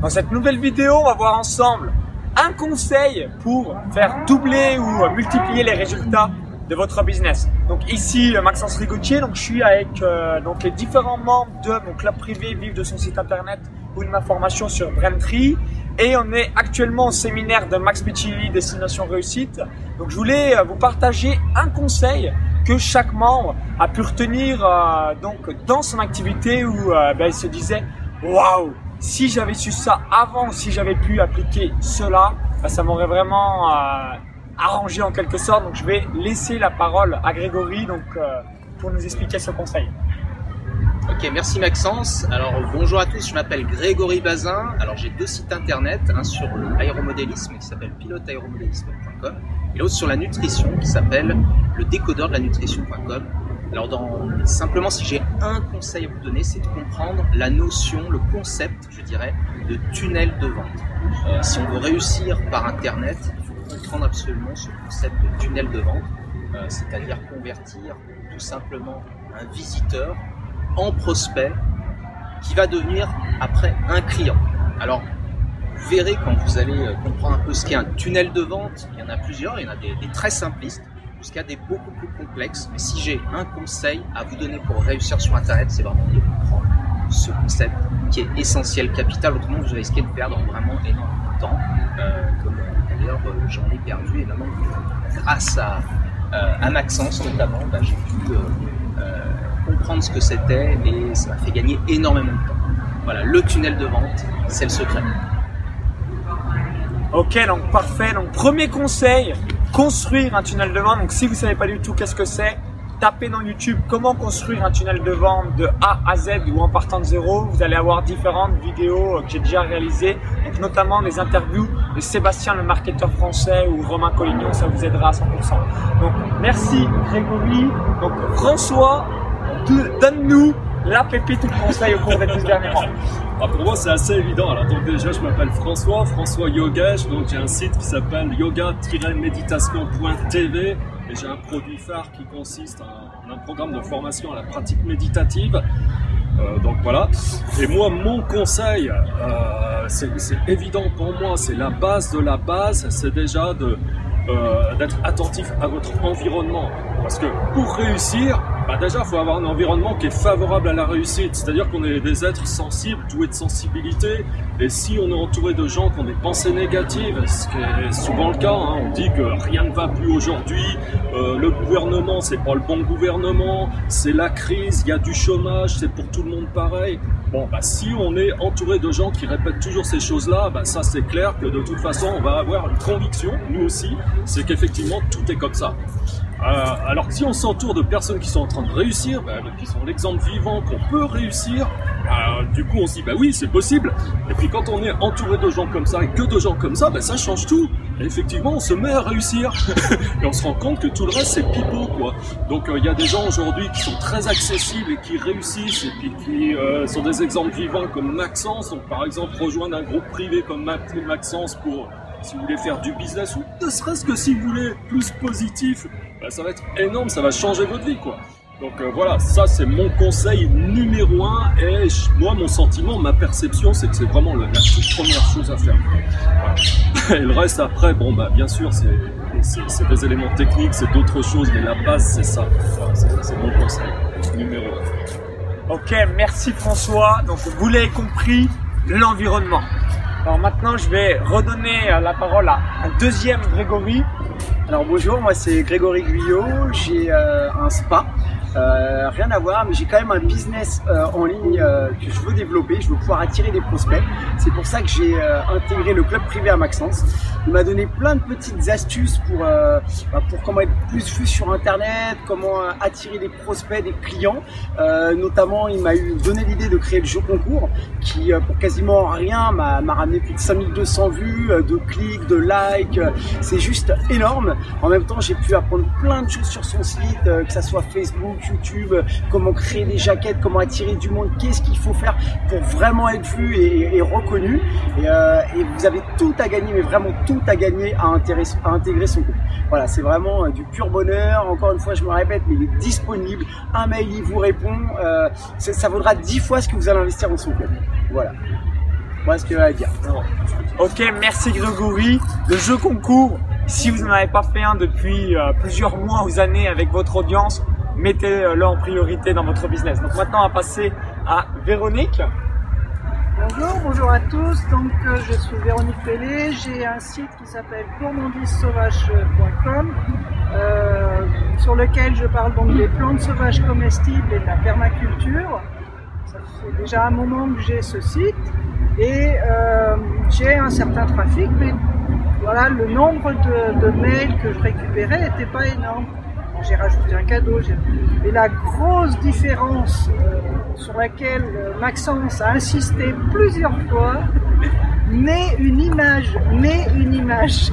Dans cette nouvelle vidéo, on va voir ensemble un conseil pour faire doubler ou multiplier les résultats de votre business. Donc ici Maxence Rigotier, donc je suis avec euh, donc les différents membres de mon club privé Vive de son site internet ou de ma formation sur Braintree et on est actuellement au séminaire de Max Piccini Destination Réussite. Donc je voulais euh, vous partager un conseil que chaque membre a pu retenir euh, donc dans son activité où ben, il se disait waouh si j'avais su ça avant, si j'avais pu appliquer cela, ben, ça m'aurait vraiment arrangé en quelque sorte. Donc je vais laisser la parole à Grégory donc, euh, pour nous expliquer ce conseil. Ok, merci Maxence. Alors bonjour à tous, je m'appelle Grégory Bazin. Alors j'ai deux sites internet, un sur l'aéromodélisme qui s'appelle piloteaéromodélisme.com et l'autre sur la nutrition qui s'appelle le décodeur de la nutrition.com. Alors dans, simplement si j'ai un conseil à vous donner, c'est de comprendre la notion, le concept, je dirais, de tunnel de vente. Euh, si on veut réussir par internet, comprendre absolument ce concept de tunnel de vente, euh, c'est-à-dire convertir tout simplement un visiteur en prospect qui va devenir après un client. Alors, vous verrez quand vous allez euh, comprendre un peu ce qu'est un tunnel de vente, il y en a plusieurs, il y en a des, très simplistes jusqu'à des beaucoup plus complexes. Mais si j'ai un conseil à vous donner pour réussir sur Internet, c'est vraiment de comprendre ce concept qui est essentiel, capital. Autrement, vous risquez de perdre vraiment énormément de temps, euh, d'ailleurs euh, j'en ai perdu énormément grâce à, euh, Maxence notamment, bah, j'ai pu euh, comprendre ce que c'était et ça m'a fait gagner énormément de temps. Voilà, le tunnel de vente, c'est le secret. Ok, donc parfait. Donc premier conseil, construire un tunnel de vente. Donc si vous savez pas du tout qu'est-ce que c'est, tapez dans YouTube comment construire un tunnel de vente de A à Z ou en partant de zéro. Vous allez avoir différentes vidéos euh, que j'ai déjà réalisées, donc notamment des interviews de Sébastien le marketeur français ou Romain Collignon, ça vous aidera à 100%. Donc merci Grégory. Donc François, donne-nous la pépite le conseil au cours des 12 derniers. Ah, pour moi, c'est assez évident. Donc déjà, je m'appelle François, François Yogesh. Donc, j'ai un site qui s'appelle yoga-méditation.tv et j'ai un produit phare qui consiste en un programme de formation à la pratique méditative. Euh, donc voilà. Et moi, mon conseil, euh, c'est évident pour moi, c'est la base de la base, c'est déjà euh, d'être attentif à votre environnement. Parce que pour réussir, bah déjà, il faut avoir un environnement qui est favorable à la réussite. C'est-à-dire qu'on est des êtres sensibles, doués de sensibilité. Et si on est entouré de gens qui ont des pensées négatives, ce qui est souvent le cas, hein, on dit que rien ne va plus aujourd'hui, euh, le gouvernement, c'est pas le bon gouvernement, c'est la crise, il y a du chômage, c'est pour tout le monde pareil. Bon, bah, si on est entouré de gens qui répètent toujours ces choses-là, bah, ça c'est clair que de toute façon, on va avoir une conviction, nous aussi, c'est qu'effectivement, tout est comme ça. Euh, alors si on s'entoure de personnes qui sont en train de réussir, bah, qui sont l'exemple vivant qu'on peut réussir, bah, du coup on se dit bah oui c'est possible. Et puis quand on est entouré de gens comme ça et que de gens comme ça, bah, ça change tout. Et effectivement on se met à réussir et on se rend compte que tout le reste c'est pipeau quoi. Donc euh, il y a des gens aujourd'hui qui sont très accessibles et qui réussissent et puis qui euh, sont des exemples vivants comme Maxence. Donc par exemple rejoindre un groupe privé comme Maxence pour si vous voulez faire du business ou ne serait-ce que si vous voulez plus positif, bah, ça va être énorme, ça va changer votre vie quoi. Donc euh, voilà, ça c'est mon conseil numéro un et moi mon sentiment, ma perception c'est que c'est vraiment la, toute première chose à faire. Et le reste après, bon bah bien sûr c'est des éléments techniques, c'est d'autres choses, mais la base c'est ça. c'est mon conseil numéro un. Ok, merci François. Donc vous l'avez compris, l'environnement. Alors maintenant, je vais redonner euh, la parole à un deuxième Grégory. Alors bonjour, moi c'est Grégory Guyot, j'ai euh, un spa euh, rien à voir, mais j'ai quand même un business euh, en ligne euh, que je veux développer. Je veux pouvoir attirer des prospects. C'est pour ça que j'ai intégré le club privé à Maxence. Il m'a donné plein de petites astuces pour bah, pour comment être plus vu sur Internet, comment attirer des prospects, des clients. notamment, il m'a donné l'idée de créer le jeu concours, qui pour quasiment rien m'a ramené plus de 5200 vues, de clics, de likes. C'est juste énorme. En même temps, j'ai pu apprendre plein de choses sur son site, que ça soit Facebook YouTube, comment créer des jaquettes, comment attirer du monde, qu'est-ce qu'il faut faire pour vraiment être vu et, reconnu. Euh, et, vous avez tout à gagner, mais vraiment tout à gagner à, intégrer son groupe. Voilà, c'est vraiment euh, du pur bonheur. Encore une fois, je me répète, mais il est disponible. Un mail, il vous répond. Euh, ça vaudra dix fois ce que vous allez investir dans son club. Voilà. Voilà ce que j'allais dire. Ok, merci Grégory. Le jeu concours, si vous n'en avez pas fait un depuis plusieurs mois ou années avec votre audience, mettez-le en priorité dans votre business. Donc maintenant, on va passer à Véronique. Bonjour, bonjour à tous. Donc, euh, je suis Véronique Pellet. J'ai un site qui s'appelle gourmandissauvage.com euh, sur lequel je parle donc des plantes sauvages comestibles et de la permaculture. Ça fait déjà un moment que j'ai ce site et euh, j'ai un certain trafic, mais voilà, le nombre de mails que je récupérais n'était pas énorme. J'ai rajouté un cadeau. Et la grosse différence euh, sur laquelle euh, Maxence a insisté plusieurs fois, mets une image, mets une image.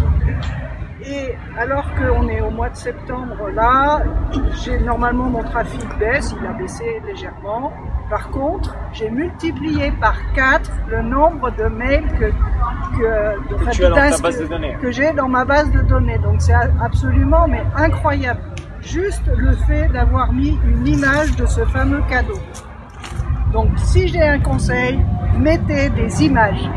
Et alors qu'on est au mois de septembre là, j'ai normalement mon trafic baisse, il a baissé légèrement. Par contre, j'ai multiplié par 4 le nombre de mails que, que, j'ai dans ma base de données. Donc c'est absolument mais incroyable. Juste le fait d'avoir mis une image de ce fameux cadeau. Donc si j'ai un conseil, mettez des images.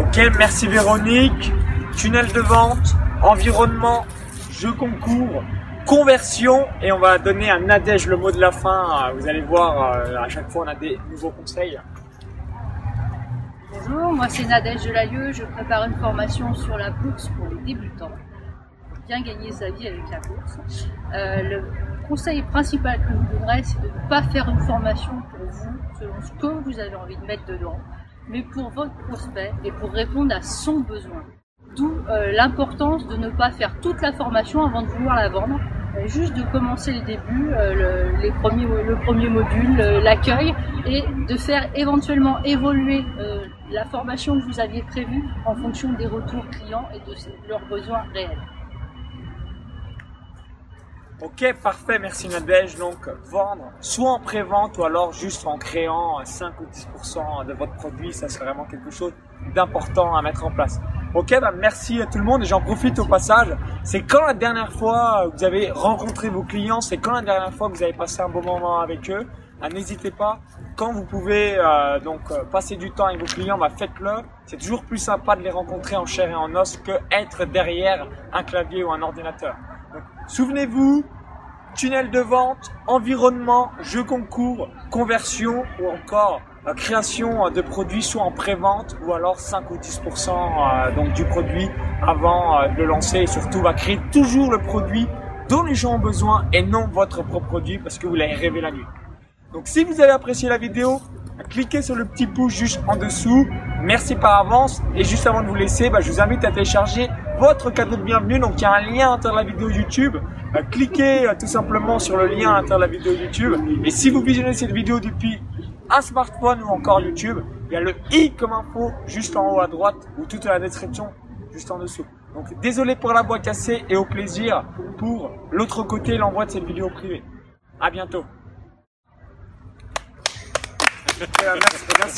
Ok, merci Véronique. Tunnel de vente, environnement, jeu concours, conversion. Et on va donner à Nadège le mot de la fin. Vous allez voir, euh, à chaque fois, on a des nouveaux conseils. Bonjour, moi c'est Nadège Delalieu, je prépare une formation sur la bourse pour les débutants, bien gagner sa vie avec la bourse. Euh, le conseil principal que je vous donnerais, c'est de ne pas faire une formation pour vous, selon ce que vous avez envie de mettre dedans, mais pour votre prospect et pour répondre à son besoin. D'où euh, l'importance de ne pas faire toute la formation avant de vouloir la vendre, euh, juste de commencer le début, euh, le, les premiers, le premier module, l'accueil, et de faire éventuellement évoluer la formation que vous aviez prévue en fonction des retours clients et de leurs besoins réels. Ok, parfait, merci Nadège. Donc, vendre soit en pré-vente ou alors juste en créant 5 ou 10% de votre produit, ça c'est vraiment quelque chose d'important à mettre en place. Ok, bah merci à tout le monde et j'en profite au passage. C'est quand la dernière fois vous avez rencontré vos clients, c'est quand la dernière fois que vous avez passé un bon moment avec eux? Ah, N'hésitez pas, quand vous pouvez euh, donc euh, passer du temps avec vos clients, bah, faites-le. C'est toujours plus sympa de les rencontrer en chair et en os que être derrière un clavier ou un ordinateur. Souvenez-vous, tunnel de vente, environnement, jeu concours, conversion ou encore euh, création euh, de produits soit en pré-vente ou alors 5 ou 10% euh, donc du produit avant de le lancer et surtout va créer toujours le produit dont les gens ont besoin et non votre propre produit parce que vous l'avez rêvé la nuit. Donc si vous avez apprécié la vidéo, cliquez sur le petit pouce juste en dessous. Merci par avance. Et juste avant de vous laisser, bah, je vous invite à télécharger votre cadeau de bienvenue. Donc il y a un lien à l'intérieur de la vidéo YouTube. Euh, cliquez euh, tout simplement sur le lien à l'intérieur de la vidéo YouTube. Et si vous visionnez cette vidéo depuis un smartphone ou encore YouTube, il y a le i comme info juste en haut à droite ou tout à la description juste en dessous. Donc désolé pour la voix cassée et au plaisir pour l'autre côté l'envoi de cette vidéo privée. À bientôt. Euh, merci, merci.